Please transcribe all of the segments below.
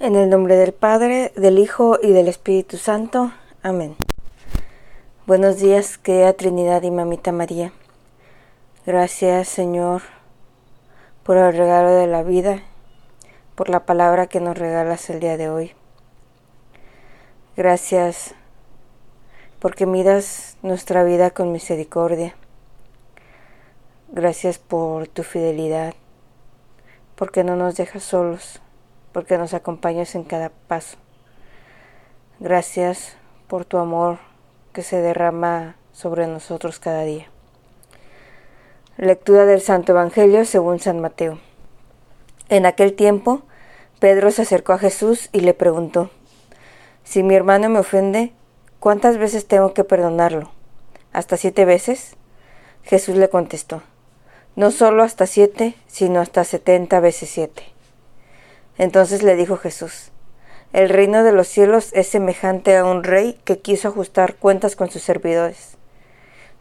En el nombre del Padre, del Hijo y del Espíritu Santo. Amén. Buenos días, querida Trinidad y Mamita María. Gracias, Señor, por el regalo de la vida, por la palabra que nos regalas el día de hoy. Gracias porque miras nuestra vida con misericordia. Gracias por tu fidelidad, porque no nos dejas solos porque nos acompañas en cada paso. Gracias por tu amor que se derrama sobre nosotros cada día. Lectura del Santo Evangelio según San Mateo. En aquel tiempo, Pedro se acercó a Jesús y le preguntó, Si mi hermano me ofende, ¿cuántas veces tengo que perdonarlo? ¿Hasta siete veces? Jesús le contestó, No solo hasta siete, sino hasta setenta veces siete. Entonces le dijo Jesús, el reino de los cielos es semejante a un rey que quiso ajustar cuentas con sus servidores.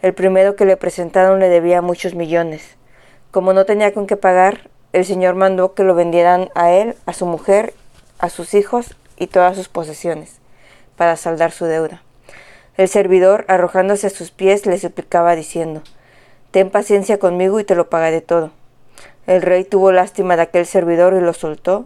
El primero que le presentaron le debía muchos millones. Como no tenía con qué pagar, el Señor mandó que lo vendieran a él, a su mujer, a sus hijos y todas sus posesiones, para saldar su deuda. El servidor, arrojándose a sus pies, le suplicaba diciendo, Ten paciencia conmigo y te lo pagaré todo. El rey tuvo lástima de aquel servidor y lo soltó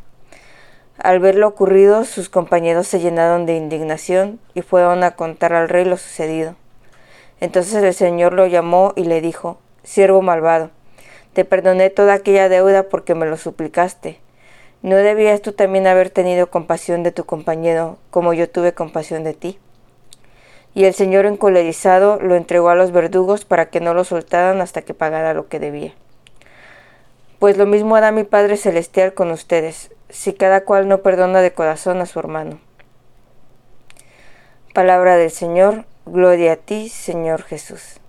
Al ver lo ocurrido, sus compañeros se llenaron de indignación y fueron a contar al rey lo sucedido. Entonces el Señor lo llamó y le dijo, Siervo malvado, te perdoné toda aquella deuda porque me lo suplicaste. ¿No debías tú también haber tenido compasión de tu compañero como yo tuve compasión de ti? Y el Señor encolerizado lo entregó a los verdugos para que no lo soltaran hasta que pagara lo que debía. Pues lo mismo hará mi Padre Celestial con ustedes, si cada cual no perdona de corazón a su hermano. Palabra del Señor, gloria a ti, Señor Jesús.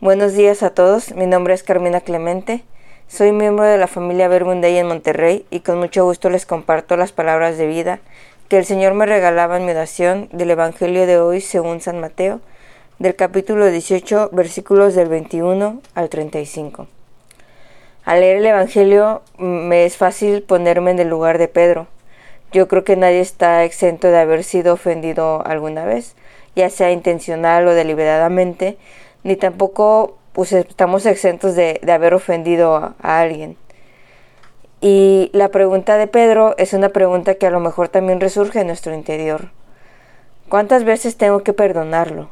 Buenos días a todos, mi nombre es Carmina Clemente, soy miembro de la familia Verbunday en Monterrey y con mucho gusto les comparto las palabras de vida que el Señor me regalaba en mi oración del Evangelio de hoy según San Mateo, del capítulo 18, versículos del 21 al 35. Al leer el Evangelio me es fácil ponerme en el lugar de Pedro. Yo creo que nadie está exento de haber sido ofendido alguna vez, ya sea intencional o deliberadamente, ni tampoco pues, estamos exentos de, haber ofendido a, alguien. Y la pregunta de Pedro es una pregunta que a lo mejor también resurge en nuestro interior. ¿Cuántas veces tengo que perdonarlo?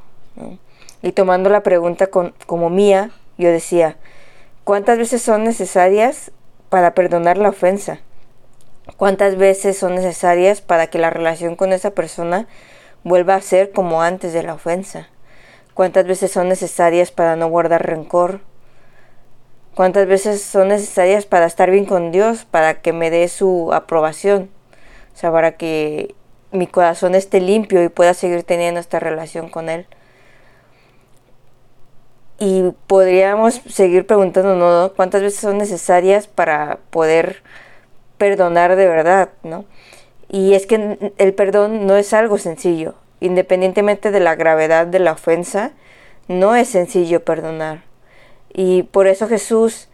Y tomando la pregunta como mía, yo decía, ¿Cuántas veces son necesarias para perdonar la ofensa? ¿Cuántas veces son necesarias para que la relación con esa persona vuelva a ser como antes de la ofensa? ¿Cuántas veces son necesarias para no guardar rencor? ¿Cuántas veces son necesarias para estar bien con Dios, para que me dé su aprobación? O sea, para que mi corazón esté limpio y pueda seguir teniendo esta relación con Él. Y podríamos seguir preguntándonos cuántas veces son necesarias para poder perdonar de verdad, ¿no? Y es que el perdón no es algo sencillo. Independientemente de la gravedad de la ofensa, no es sencillo perdonar. Y por eso Jesús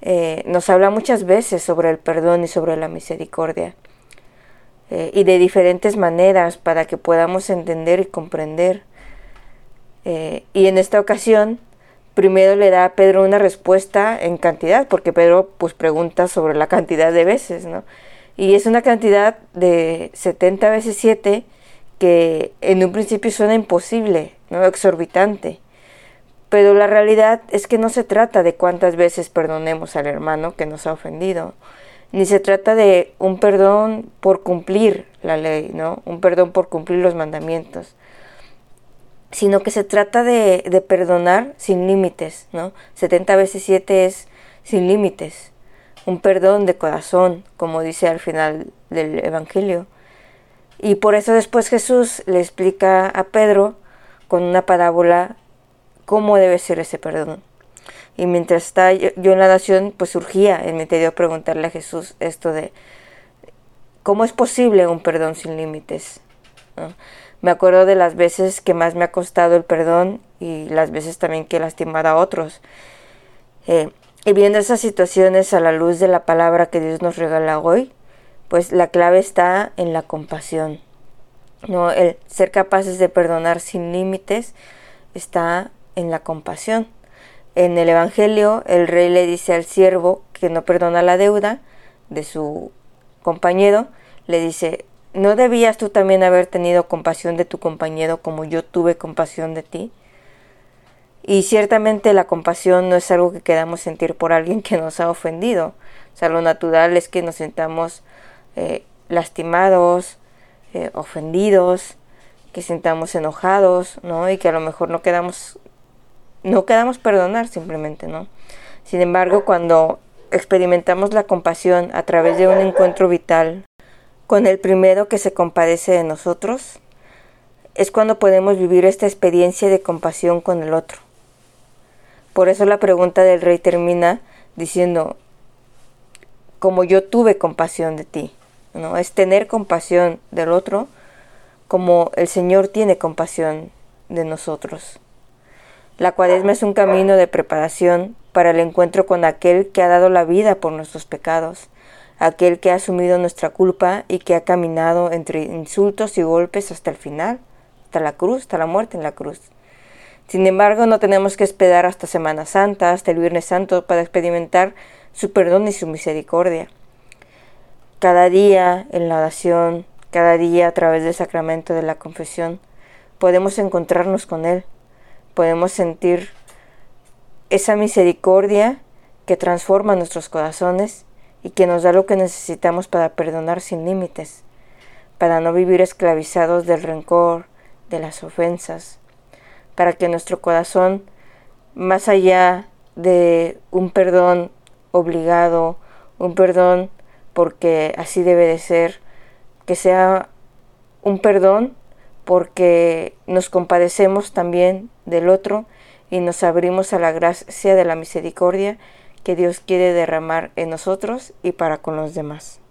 eh, nos habla muchas veces sobre el perdón y sobre la misericordia. Eh, y de diferentes maneras para que podamos entender y comprender. Eh, y en esta ocasión primero le da a Pedro una respuesta en cantidad, porque Pedro pues pregunta sobre la cantidad de veces, ¿no? Y es una cantidad de 70 veces 7 que en un principio suena imposible, ¿no? exorbitante. Pero la realidad es que no se trata de cuántas veces perdonemos al hermano que nos ha ofendido, ni se trata de un perdón por cumplir la ley, ¿no? Un perdón por cumplir los mandamientos sino que se trata de, de perdonar sin límites, ¿no? 70 veces 7 es sin límites, un perdón de corazón, como dice al final del Evangelio. Y por eso después Jesús le explica a Pedro con una parábola cómo debe ser ese perdón. Y mientras está yo en la oración, pues surgía en mi interior preguntarle a Jesús esto de cómo es posible un perdón sin límites. Me acuerdo de las veces que más me ha costado el perdón y las veces también que he lastimado a otros. Eh, y viendo esas situaciones a la luz de la palabra que Dios nos regala hoy, pues la clave está en la compasión. ¿no? El ser capaces de perdonar sin límites está en la compasión. En el Evangelio, el rey le dice al siervo que no perdona la deuda de su compañero, le dice, ¿no debías tú también haber tenido compasión de tu compañero como yo tuve compasión de ti? Y ciertamente la compasión no es algo que queramos sentir por alguien que nos ha ofendido. O sea, lo natural es que nos sintamos eh, lastimados, eh, ofendidos, que sintamos enojados, ¿no? Y que a lo mejor no quedamos no quedamos perdonar simplemente, ¿no? Sin embargo, cuando experimentamos la compasión a través de un encuentro vital con el primero que se compadece de nosotros, es cuando podemos vivir esta experiencia de compasión con el otro. Por eso la pregunta del rey termina diciendo, como yo tuve compasión de ti, ¿no? Es tener compasión del otro como el Señor tiene compasión de nosotros. La cuaresma es un camino de preparación para el encuentro con aquel que ha dado la vida por nuestros pecados, aquel que ha asumido nuestra culpa y que ha caminado entre insultos y golpes hasta el final, hasta la cruz, hasta la muerte en la cruz. Sin embargo, no tenemos que esperar hasta Semana Santa, hasta el Viernes Santo, para experimentar su perdón y su misericordia. Cada día en la oración, cada día a través del sacramento de la confesión, podemos encontrarnos con Él podemos sentir esa misericordia que transforma nuestros corazones y que nos da lo que necesitamos para perdonar sin límites, para no vivir esclavizados del rencor, de las ofensas, para que nuestro corazón, más allá de un perdón obligado, un perdón porque así debe de ser, que sea un perdón porque nos compadecemos también del otro y nos abrimos a la gracia de la misericordia que Dios quiere derramar en nosotros y para con los demás.